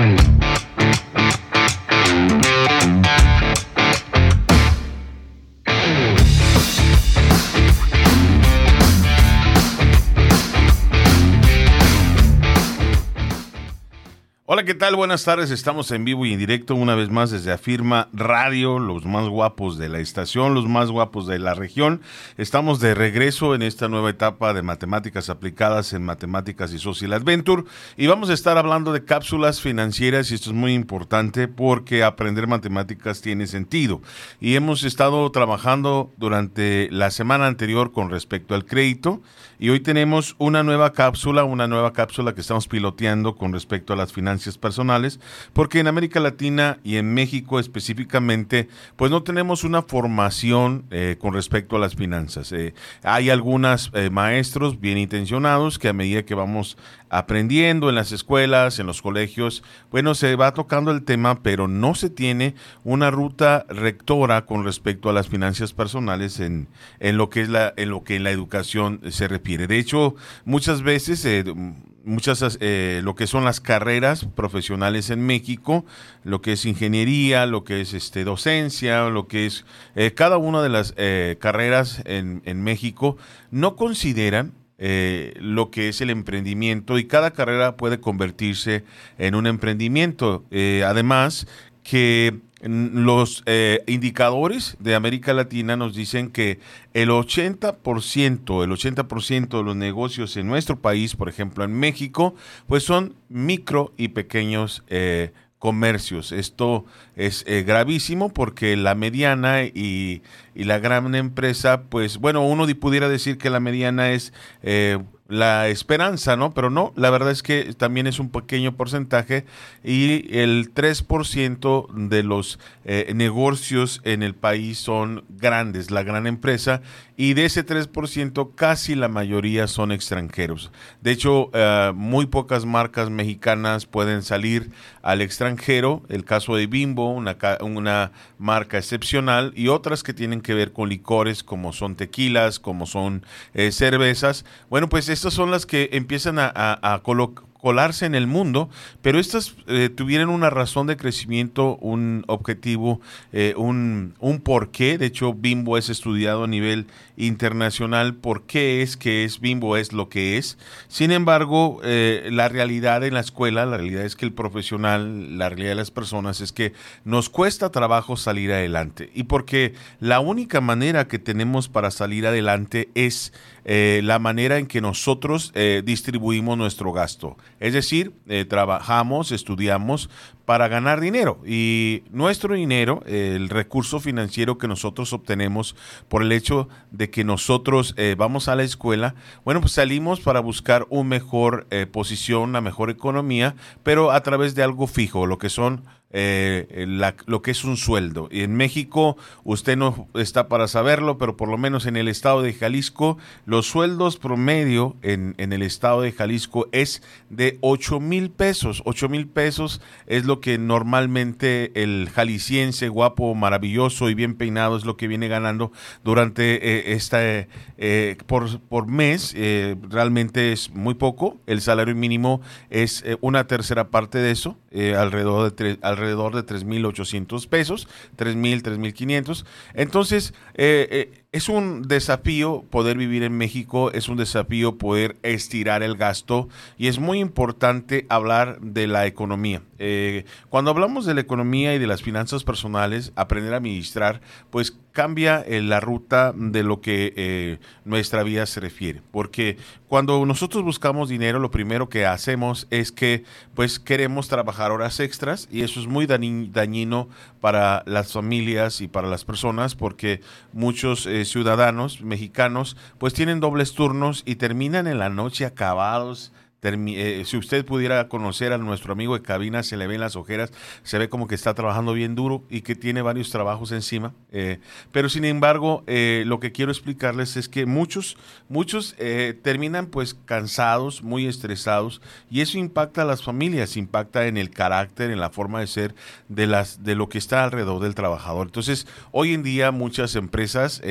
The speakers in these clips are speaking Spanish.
Band. ¿Qué tal? Buenas tardes. Estamos en vivo y en directo una vez más desde Afirma Radio, los más guapos de la estación, los más guapos de la región. Estamos de regreso en esta nueva etapa de matemáticas aplicadas en Matemáticas y Social Adventure y vamos a estar hablando de cápsulas financieras y esto es muy importante porque aprender matemáticas tiene sentido. Y hemos estado trabajando durante la semana anterior con respecto al crédito y hoy tenemos una nueva cápsula, una nueva cápsula que estamos piloteando con respecto a las finanzas personales, porque en América Latina y en México específicamente, pues no tenemos una formación eh, con respecto a las finanzas. Eh, hay algunos eh, maestros bien intencionados que a medida que vamos aprendiendo en las escuelas, en los colegios, bueno, se va tocando el tema, pero no se tiene una ruta rectora con respecto a las finanzas personales en, en lo que es la, en lo que la educación se refiere. De hecho, muchas veces muchas eh, lo que son las carreras profesionales en México, lo que es ingeniería, lo que es este docencia, lo que es eh, cada una de las carreras en, en México no consideran eh, lo que es el emprendimiento y cada carrera puede convertirse en un emprendimiento. Eh, además, que los eh, indicadores de América Latina nos dicen que el 80%, el 80% de los negocios en nuestro país, por ejemplo en México, pues son micro y pequeños comercios. Esto es eh, gravísimo porque la mediana y, y, la gran empresa, pues bueno, uno pudiera decir que la mediana es... La esperanza, ¿no? Pero no, la verdad es que también es un pequeño porcentaje y el 3% de los eh, negocios en el país son grandes, la gran empresa, y de ese 3% casi la mayoría son extranjeros. De hecho, eh, muy pocas marcas mexicanas pueden salir al extranjero, el caso de Bimbo, una, una marca excepcional, y otras que tienen que ver con licores como son tequilas, como son eh, cervezas. Bueno, pues estas son las que empiezan a, colarse en el mundo, pero estas eh, tuvieron una razón de crecimiento, un objetivo, eh, un, un porqué. De hecho, Bimbo es estudiado a nivel internacional por qué es que es Bimbo es lo que es. Sin embargo, eh, la realidad en la escuela, la realidad es que el profesional, la realidad de las personas es que nos cuesta trabajo salir adelante. Y porque la única manera que tenemos para salir adelante es eh, la manera en que nosotros distribuimos nuestro gasto. Es decir, eh, trabajamos, estudiamos para ganar dinero. Y nuestro dinero, el recurso financiero que nosotros obtenemos por el hecho de que nosotros vamos a la escuela, bueno, pues salimos para buscar una mejor posición, una mejor economía, pero a través de algo fijo, lo que son eh, lo que es un sueldo. Y en México, usted no está para saberlo, pero por lo menos en el estado de Jalisco, los sueldos promedio en, en el estado de Jalisco es de 8 mil pesos. 8 mil pesos es lo que normalmente el jalisciense guapo, maravilloso y bien peinado es lo que viene ganando durante eh, esta, eh, por, por mes. Eh, realmente es muy poco. El salario mínimo es una tercera parte de eso, alrededor de alrededor de 3.800 pesos, 3.000, 3.500. Entonces, eh, eh, es un desafío poder vivir en México, es un desafío poder estirar el gasto y es muy importante hablar de la economía. Eh, cuando hablamos de la economía y de las finanzas personales, aprender a administrar, pues cambia la ruta de lo que nuestra vida se refiere. Porque cuando nosotros buscamos dinero, lo primero que hacemos es que pues queremos trabajar horas extras y eso es muy dañino para las familias y para las personas porque muchos eh, ciudadanos mexicanos pues tienen dobles turnos y terminan en la noche acabados eh, si usted pudiera conocer a nuestro amigo de cabina, se le ven las ojeras, se ve como que está trabajando bien duro y que tiene varios trabajos encima. Eh, pero sin embargo, eh, lo que quiero explicarles es que muchos, muchos terminan pues cansados, muy estresados y eso impacta a las familias, impacta en el carácter, en la forma de ser de las de lo que está alrededor del trabajador. Entonces, hoy en día muchas empresas,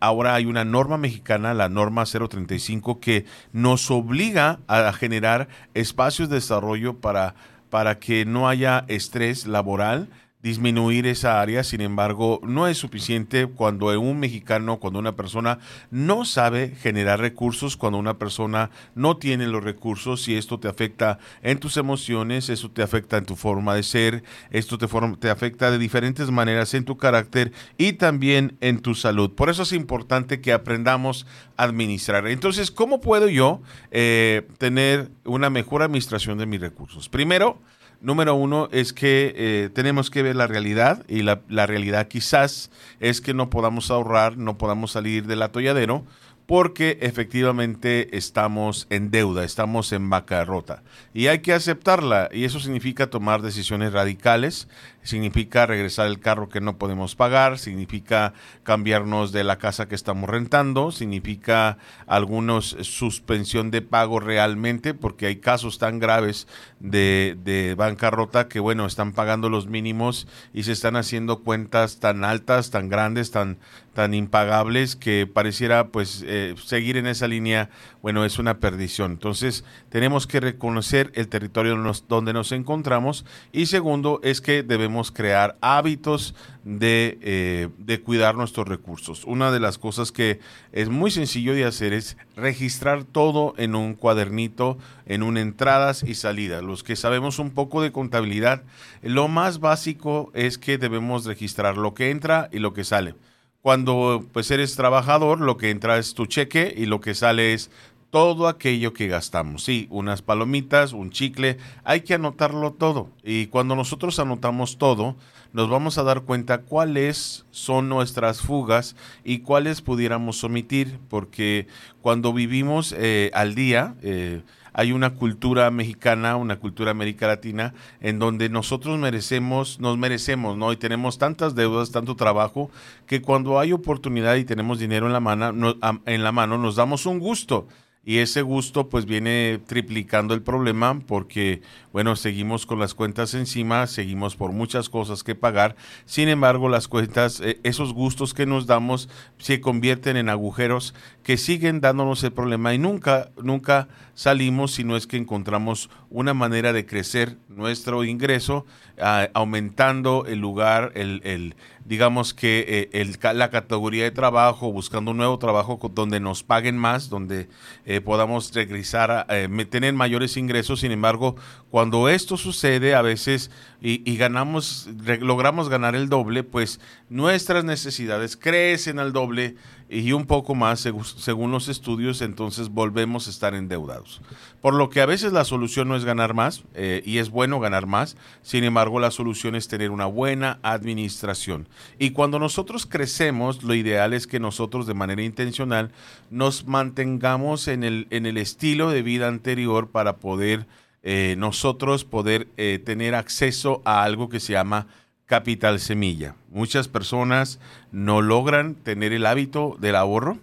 ahora hay una norma mexicana, la norma 035, que nos obliga a generar espacios de desarrollo para para que no haya estrés laboral disminuir esa área, sin embargo, no es suficiente cuando un mexicano, cuando una persona no sabe generar recursos, cuando una persona no tiene los recursos y esto te afecta en tus emociones, esto te afecta en tu forma de ser, esto te, te afecta de diferentes maneras en tu carácter y también en tu salud. Por eso es importante que aprendamos a administrar. Entonces, ¿cómo puedo yo eh, tener una mejor administración de mis recursos? Primero, Número uno es que eh, tenemos que ver la realidad y la, la, realidad quizás es que no podamos ahorrar, no podamos salir del atolladero porque efectivamente estamos en deuda, estamos en bancarrota. Y hay que aceptarla y eso significa tomar decisiones radicales, significa regresar el carro que no podemos pagar, significa cambiarnos de la casa que estamos rentando, significa algunos suspensión de pago realmente porque hay casos tan graves de, de bancarrota que bueno, están pagando los mínimos y se están haciendo cuentas tan altas, tan grandes, tan tan impagables que pareciera pues eh, seguir en esa línea, bueno, es una perdición. Entonces tenemos que reconocer el territorio donde nos encontramos y segundo es que debemos crear hábitos de, eh, de cuidar nuestros recursos. Una de las cosas que es muy sencillo de hacer es registrar todo en un cuadernito, en un entradas y salidas. Los que sabemos un poco de contabilidad, lo más básico es que debemos registrar lo que entra y lo que sale. Cuando pues eres trabajador, lo que entra es tu cheque y lo que sale es todo aquello que gastamos. Sí, unas palomitas, un chicle, hay que anotarlo todo. Y cuando nosotros anotamos todo, nos vamos a dar cuenta cuáles son nuestras fugas y cuáles pudiéramos omitir, porque cuando vivimos eh, al día, eh, hay una cultura mexicana, una cultura América Latina, en donde nosotros merecemos, nos merecemos, ¿no? Y tenemos tantas deudas, tanto trabajo, que cuando hay oportunidad y tenemos dinero en la mano, en la mano nos damos un gusto y ese gusto pues viene triplicando el problema porque bueno seguimos con las cuentas encima seguimos por muchas cosas que pagar. Sin embargo las cuentas eh, esos gustos que nos damos se convierten en agujeros que siguen dándonos el problema y nunca nunca salimos si no es que encontramos una manera de crecer nuestro ingreso ah, aumentando el lugar el, el digamos que eh, la categoría de trabajo, buscando un nuevo trabajo donde nos paguen más, donde eh, podamos regresar, a, eh, tener mayores ingresos. Sin embargo, cuando esto sucede, a veces y, ganamos, logramos ganar el doble, pues nuestras necesidades crecen al doble y un poco más según los estudios, entonces volvemos a estar endeudados. Por lo que a veces la solución no es ganar más, y es bueno ganar más, sin embargo la solución es tener una buena administración. Y cuando nosotros crecemos, lo ideal es que nosotros de manera intencional nos mantengamos en el, en el estilo de vida anterior para poder eh, nosotros poder eh, tener acceso a algo que se llama capital semilla. Muchas personas no logran tener el hábito del ahorro.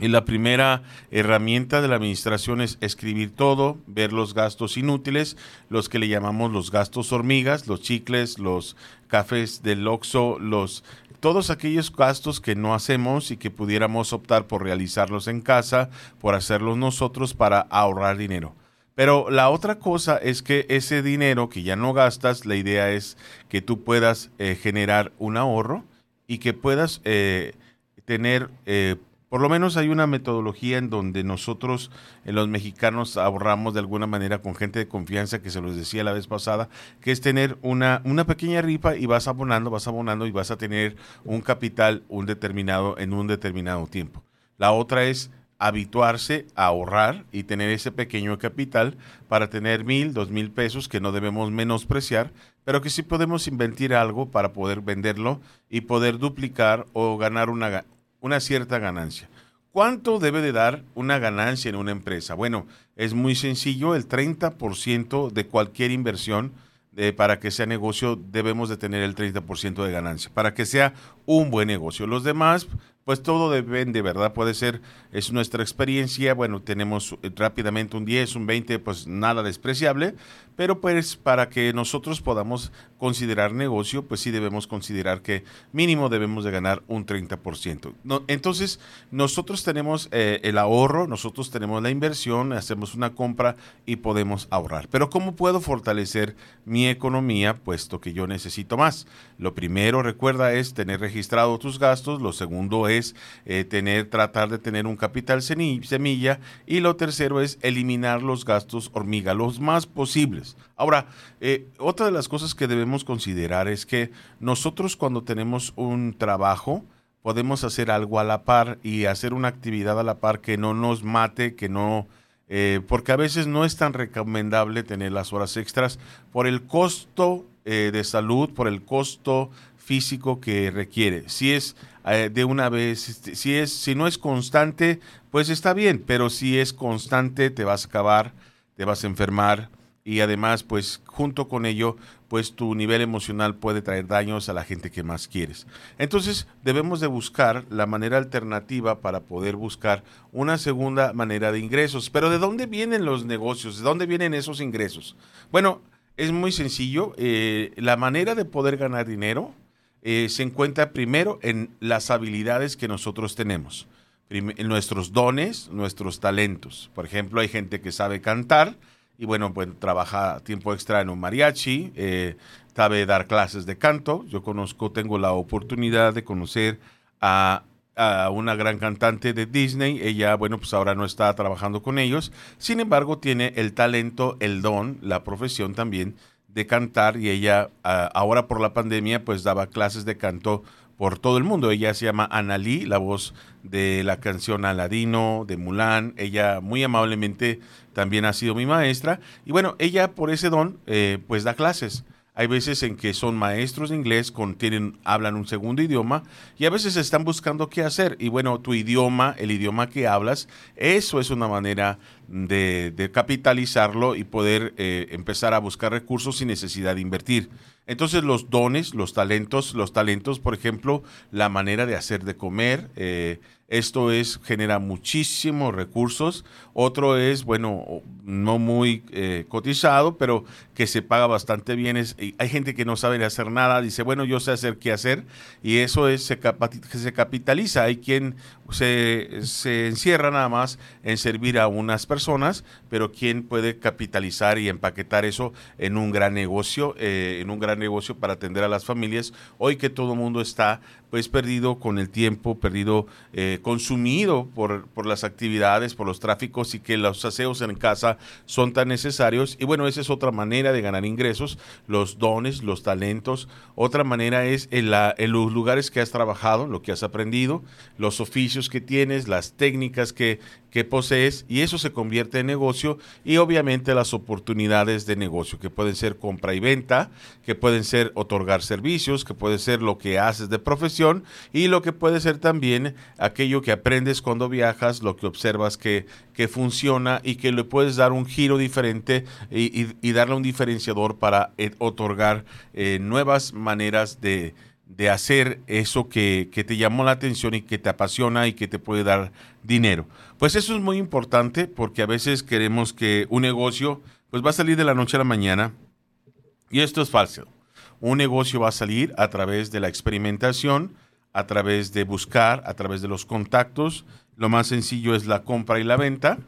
Y la primera herramienta de la administración es escribir todo, ver los gastos inútiles, los que le llamamos los gastos hormigas, los chicles, los cafés del Oxxo, los todos aquellos gastos que no hacemos y que pudiéramos optar por realizarlos en casa, por hacerlos nosotros para ahorrar dinero. Pero la otra cosa es que ese dinero que ya no gastas, la idea es que tú puedas eh, generar un ahorro y que puedas eh, tener, eh, por lo menos hay una metodología en donde nosotros, los mexicanos, ahorramos de alguna manera con gente de confianza, que se los decía la vez pasada, que es tener una, una pequeña rifa y vas abonando, vas abonando y vas a tener un capital un determinado, en un determinado tiempo. La otra es habituarse a ahorrar y tener ese pequeño capital para tener mil, dos mil pesos que no debemos menospreciar, pero que sí podemos invertir algo para poder venderlo y poder duplicar o ganar una, una cierta ganancia. ¿Cuánto debe de dar una ganancia en una empresa? Bueno, es muy sencillo, el 30% de cualquier inversión eh, para que sea negocio debemos de tener el 30% de ganancia, para que sea un buen negocio. Los demás pues todo depende, ¿verdad? Puede ser, es nuestra experiencia, bueno, tenemos eh, rápidamente un 10, un 20, pues nada despreciable, pero pues para que nosotros podamos considerar negocio, pues sí debemos considerar que mínimo debemos de ganar un 30%. entonces, nosotros tenemos eh, el ahorro, nosotros tenemos la inversión, hacemos una compra y podemos ahorrar. Pero ¿cómo puedo fortalecer mi economía puesto que yo necesito más? Lo primero, recuerda, es tener registrado tus gastos, lo segundo es eh, tener, tratar de tener un capital semilla y lo tercero es eliminar los gastos hormiga, los más posibles. Ahora, eh, otra de las cosas que debemos considerar es que nosotros cuando tenemos un trabajo, podemos hacer algo a la par y hacer una actividad a la par que no nos mate, que no... Eh, porque a veces no es tan recomendable tener las horas extras por el costo de salud, por el costo físico que requiere. Si es de una vez, este, si es, si no es constante, pues está bien, pero si es constante, te vas a acabar, te vas a enfermar, y además pues junto con ello pues tu nivel emocional puede traer daños a la gente que más quieres. Entonces debemos de buscar la manera alternativa para poder buscar una segunda manera de ingresos. Pero ¿de dónde vienen los negocios? ¿De dónde vienen esos ingresos? Bueno, es muy sencillo. Eh, la manera de poder ganar dinero eh, se encuentra primero en las habilidades que nosotros tenemos. En nuestros dones, nuestros talentos. Por ejemplo, hay gente que sabe cantar, y bueno, pues trabaja tiempo extra en un mariachi, eh, sabe dar clases de canto. Yo conozco, tengo la oportunidad de conocer a, a, una gran cantante de Disney. Ella, bueno, pues ahora no está trabajando con ellos. Sin embargo, tiene el talento, el don, la profesión también de cantar y ella ahora por la pandemia pues daba clases de canto por todo el mundo. Ella se llama Analí, la voz de la canción Aladino, de Mulan. Ella muy amablemente también ha sido mi maestra. Y bueno, ella por ese don, eh, pues da clases. Hay veces en que son maestros de inglés, hablan un segundo idioma y a veces están buscando qué hacer. Y bueno, tu idioma, el idioma que hablas, eso es una manera de, capitalizarlo y poder eh, empezar a buscar recursos sin necesidad de invertir. Entonces los dones, los talentos, los talentos, por ejemplo, la manera de hacer de comer, eh, esto es, genera muchísimos recursos. Otro es, bueno, no muy eh, cotizado, pero que se paga bastante bien. Es, hay gente que no sabe hacer nada, dice, bueno, yo sé hacer qué hacer, y eso es, se, se capitaliza. Hay quien se, se, encierra nada más en servir a unas personas, pero quien puede capitalizar y empaquetar eso en un gran negocio, eh, en un gran negocio para atender a las familias. Hoy que todo el mundo está pues perdido con el tiempo, perdido, eh, consumido por, por las actividades, por los tráficos y que los aseos en casa son tan necesarios. Y bueno, esa es otra manera de ganar ingresos, los dones, los talentos. Otra manera es en, la, en los lugares que has trabajado, lo que has aprendido, los oficios que tienes, las técnicas que, que posees y eso se convierte en negocio y obviamente las oportunidades de negocio que pueden ser compra y venta, que pueden ser otorgar servicios, que puede ser lo que haces de profesión y lo que puede ser también aquello que aprendes cuando viajas, lo que observas que, que funciona y que le puedes dar un giro diferente y, darle un diferenciador para eh, otorgar eh, nuevas maneras de de hacer eso que, te llamó la atención y que te apasiona y que te puede dar dinero. Pues eso es muy importante porque a veces queremos que un negocio pues va a salir de la noche a la mañana y esto es falso. Un negocio va a salir a través de la experimentación, a través de buscar, a través de los contactos. Lo más sencillo es la compra y la venta.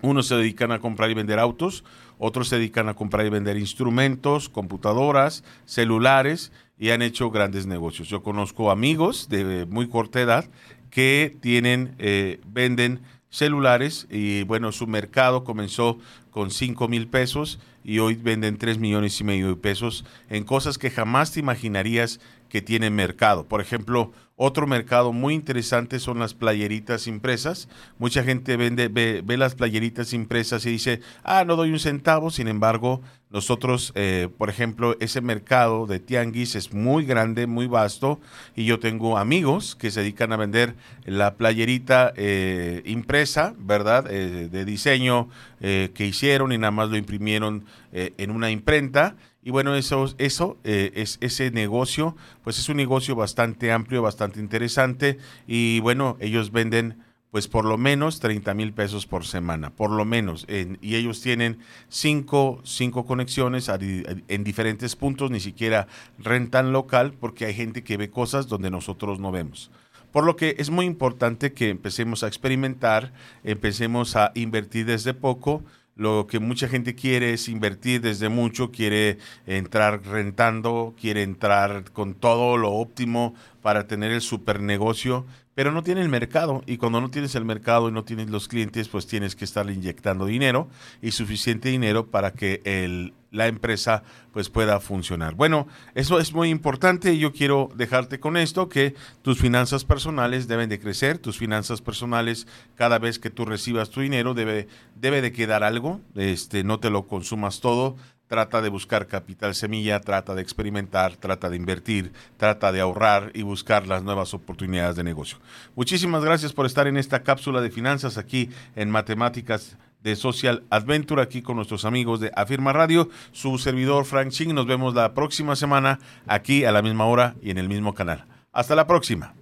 Unos se dedican a comprar y vender autos, otros se dedican a comprar y vender instrumentos, computadoras, celulares y han hecho grandes negocios. Yo conozco amigos de muy corta edad que tienen, eh, venden celulares y bueno, su mercado comenzó con 5 mil pesos y hoy venden 3 millones y medio de pesos en cosas que jamás te imaginarías que tienen mercado. Por ejemplo, otro mercado muy interesante son las playeritas impresas. Mucha gente vende, ve, ve, las playeritas impresas y dice, ah, no doy un centavo. Sin embargo, nosotros, eh, por ejemplo, ese mercado de tianguis es muy grande, muy vasto. Y yo tengo amigos que se dedican a vender la playerita eh, impresa, ¿verdad? Eh, de diseño que hicieron y nada más lo imprimieron eh, en una imprenta. Y bueno, eso, eso eh, es ese negocio, pues es un negocio bastante amplio, bastante interesante. Y bueno, ellos venden pues por lo menos 30 mil pesos por semana, por lo menos. y ellos tienen cinco, cinco conexiones en diferentes puntos, ni siquiera rentan local, porque hay gente que ve cosas donde nosotros no vemos. Por lo que es muy importante que empecemos a experimentar, empecemos a invertir desde poco. Lo que mucha gente quiere es invertir desde mucho, quiere entrar rentando, quiere entrar con todo lo óptimo para tener el super negocio, pero no tiene el mercado. Y cuando no tienes el mercado y no tienes los clientes, pues tienes que estar inyectando dinero y suficiente dinero para que la empresa pues pueda funcionar. Bueno, eso es muy importante yo quiero dejarte con esto, que tus finanzas personales deben de crecer, tus finanzas personales cada vez que tú recibas tu dinero debe, debe de quedar algo, este, no te lo consumas todo, trata de buscar capital semilla, trata de experimentar, trata de invertir, trata de ahorrar y buscar las nuevas oportunidades de negocio. Muchísimas gracias por estar en esta cápsula de finanzas aquí en Matemáticas de Social Adventure, aquí con nuestros amigos de Afirma Radio, su servidor Frank Ching. Nos vemos la próxima semana aquí a la misma hora y en el mismo canal. Hasta la próxima.